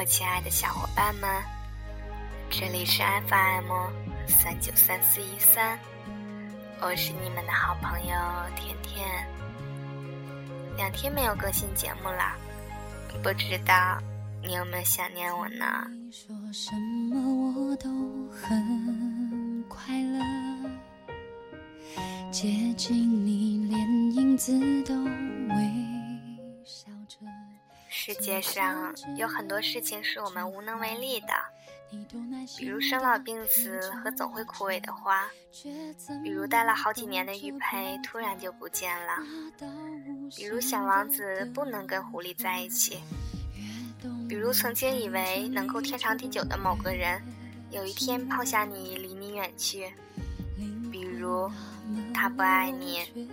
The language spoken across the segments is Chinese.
我亲爱的小伙伴们，这里是 FM 三九三四一三，我是你们的好朋友甜甜。两天没有更新节目了，不知道你有没有想念我呢？说什么我都很快乐，接近你连影子都微。世界上有很多事情是我们无能为力的，比如生老病死和总会枯萎的花，比如待了好几年的玉佩突然就不见了，比如小王子不能跟狐狸在一起，比如曾经以为能够天长地久的某个人，有一天抛下你离你远去，比如他不爱你，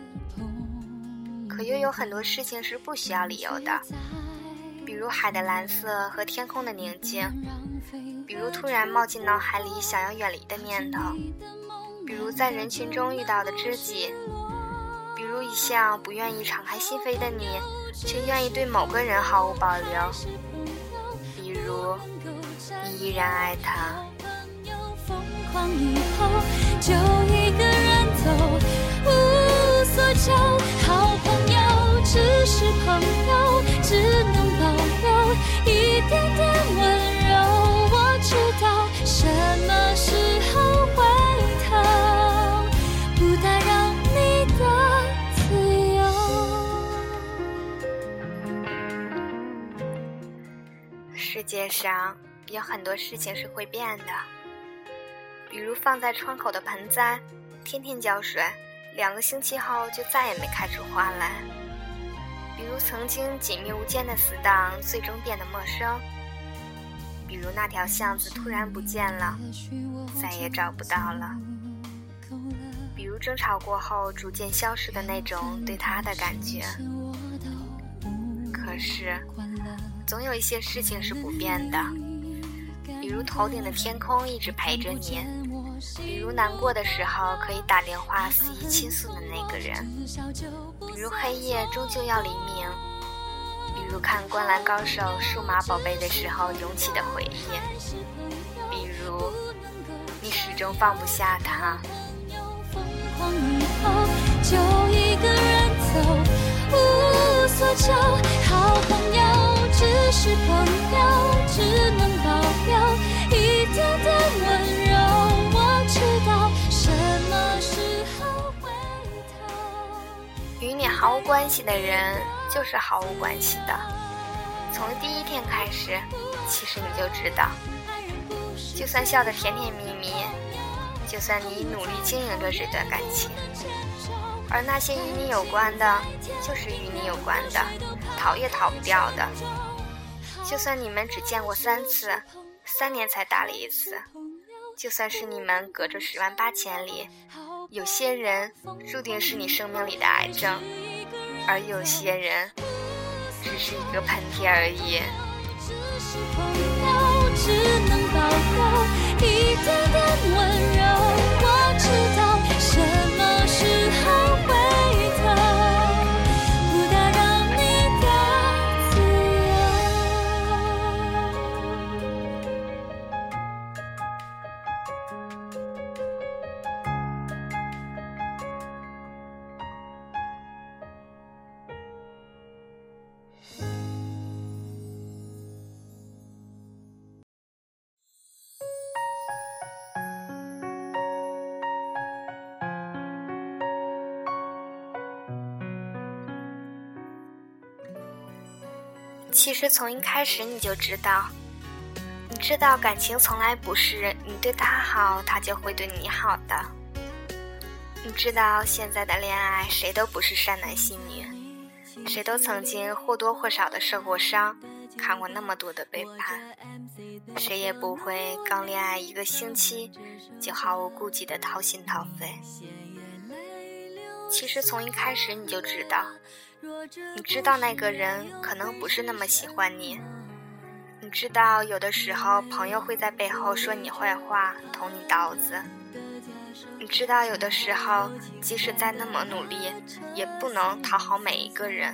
可又有很多事情是不需要理由的。比如海的蓝色和天空的宁静，比如突然冒进脑海里想要远离的念头，比如在人群中遇到的知己，比如一向不愿意敞开心扉的你，却愿意对某个人毫无保留，比如你依然爱他。好朋友，只是朋友，只能。界上有很多事情是会变的，比如放在窗口的盆栽，天天浇水，两个星期后就再也没开出花来。比如曾经紧密无间的死党，最终变得陌生；比如那条巷子突然不见了，再也找不到了；比如争吵过后逐渐消失的那种对他的感觉。可是，总有一些事情是不变的，比如头顶的天空一直陪着你。比如难过的时候可以打电话肆意倾诉的那个人，比如黑夜终究要黎明，比如看《灌篮高手》数码宝贝的时候涌起的回忆，比如你始终放不下他。好朋友只是朋友，只能保留一点点温柔。我知道什么时候回头与你毫无关系的人，就是毫无关系的。从第一天开始，其实你就知道，就算笑得甜甜蜜蜜，就算你努力经营着这段感情，而那些与你有关的，就是与你有关的，逃也逃不掉的。就算你们只见过三次，三年才打了一次。就算是你们隔着十万八千里，有些人注定是你生命里的癌症，而有些人只是一个喷嚏而已。其实从一开始你就知道，你知道感情从来不是你对他好，他就会对你好的。你知道现在的恋爱谁都不是善男信女，谁都曾经或多或少的受过伤，看过那么多的背叛，谁也不会刚恋爱一个星期就毫无顾忌的掏心掏肺。其实从一开始你就知道。你知道那个人可能不是那么喜欢你，你知道有的时候朋友会在背后说你坏话，捅你刀子。你知道有的时候即使再那么努力，也不能讨好每一个人。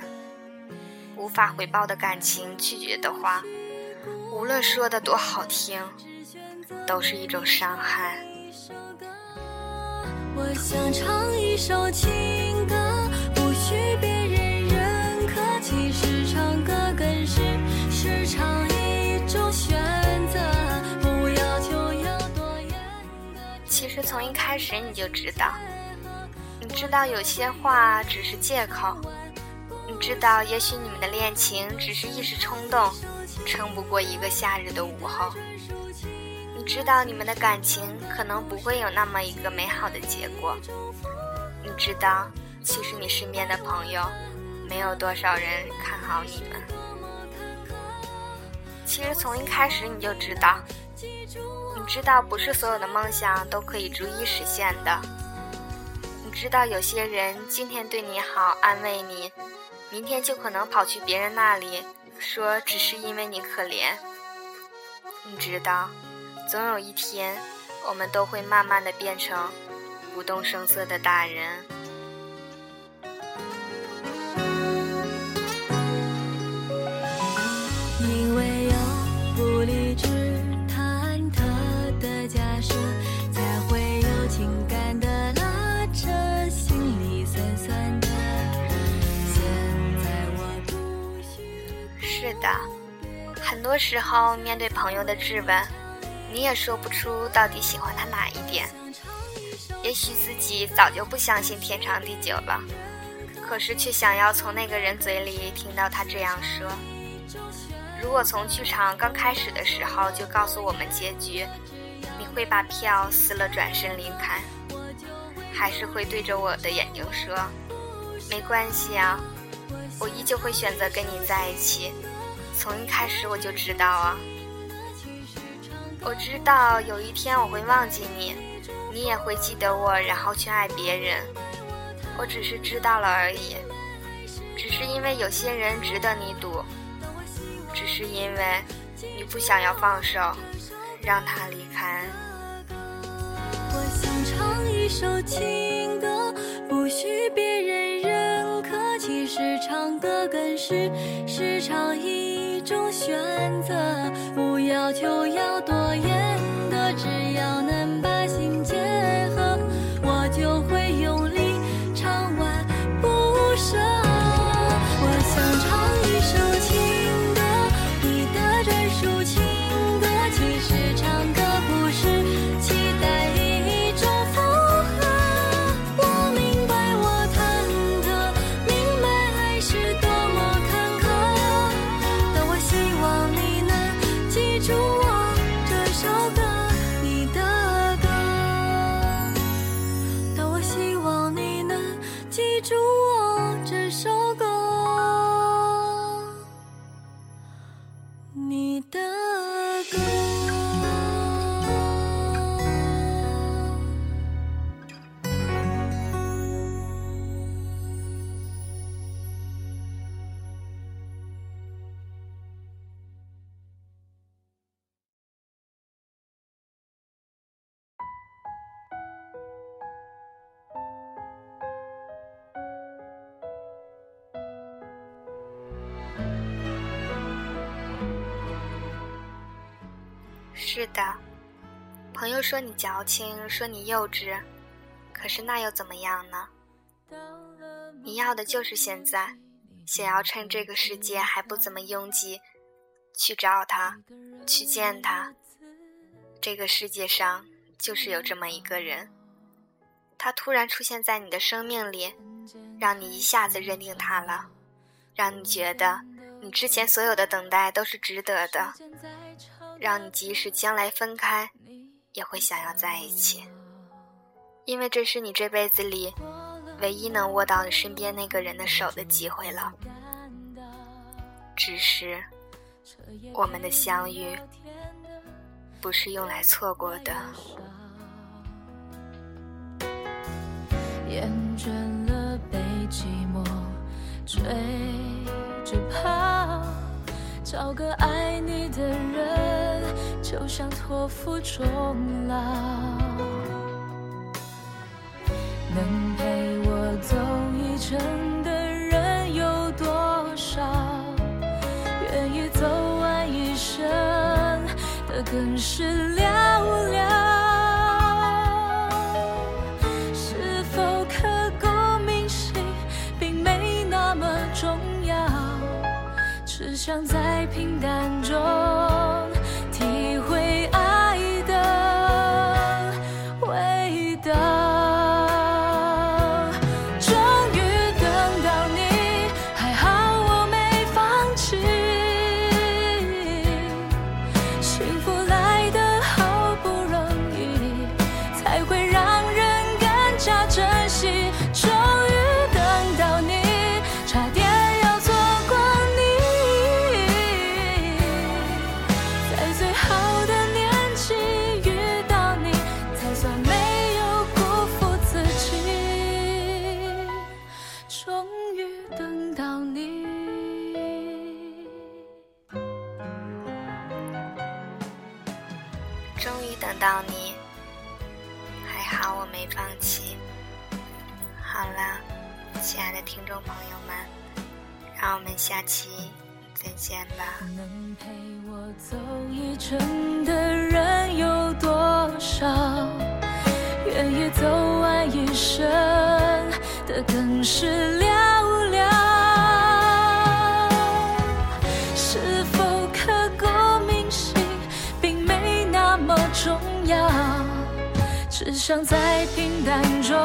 无法回报的感情拒绝的话，无论说的多好听，都是一种伤害。我想唱一首情歌，不需别其实从一开始你就知道，你知道有些话只是借口，你知道也许你们的恋情只是一时冲动，撑不过一个夏日的午后。你知道你们的感情可能不会有那么一个美好的结果。你知道，其实你身边的朋友，没有多少人看好你们。其实从一开始你就知道，你知道不是所有的梦想都可以逐一实现的。你知道有些人今天对你好，安慰你，明天就可能跑去别人那里说只是因为你可怜。你知道。总有一天，我们都会慢慢的变成不动声色的大人。时候面对朋友的质问。你也说不出到底喜欢他哪一点，也许自己早就不相信天长地久了，可是却想要从那个人嘴里听到他这样说。如果从剧场刚开始的时候就告诉我们结局，你会把票撕了转身离开，还是会对着我的眼睛说，没关系啊，我依旧会选择跟你在一起，从一开始我就知道啊。我知道有一天我会忘记你，你也会记得我，然后去爱别人。我只是知道了而已，只是因为有些人值得你赌，只是因为你不想要放手，让他离开。我想唱一首情歌，不需别人认是唱歌，更是时常一种选择。不要求要多严格，只要能把。是的，朋友说你矫情，说你幼稚，可是那又怎么样呢？你要的就是现在，想要趁这个世界还不怎么拥挤，去找他，去见他。这个世界上就是有这么一个人，他突然出现在你的生命里，让你一下子认定他了，让你觉得你之前所有的等待都是值得的。让你即使将来分开，也会想要在一起，因为这是你这辈子里唯一能握到你身边那个人的手的机会了。只是我们的相遇不是用来错过的。厌倦了被寂寞追着跑，找个爱你的人。就像托付终老，能陪我走一程的人有多少？愿意走完一生。的更是寥终于等到你，还好我没放弃。好了，亲爱的听众朋友们，让我们下期再见吧。能陪我走一程的人有多少？愿意走完一生的更是伤在平淡中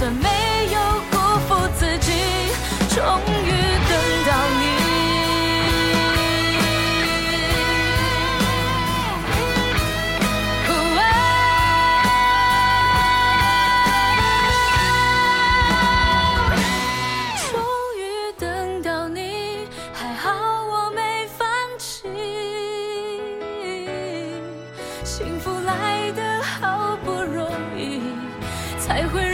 算没有辜负自己，终于等到你。终于等到你，还好我没放弃。幸福来得好不容易，才会。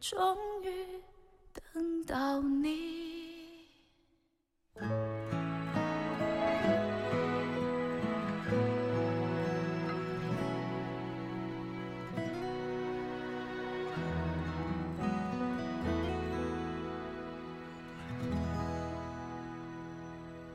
终于等到你。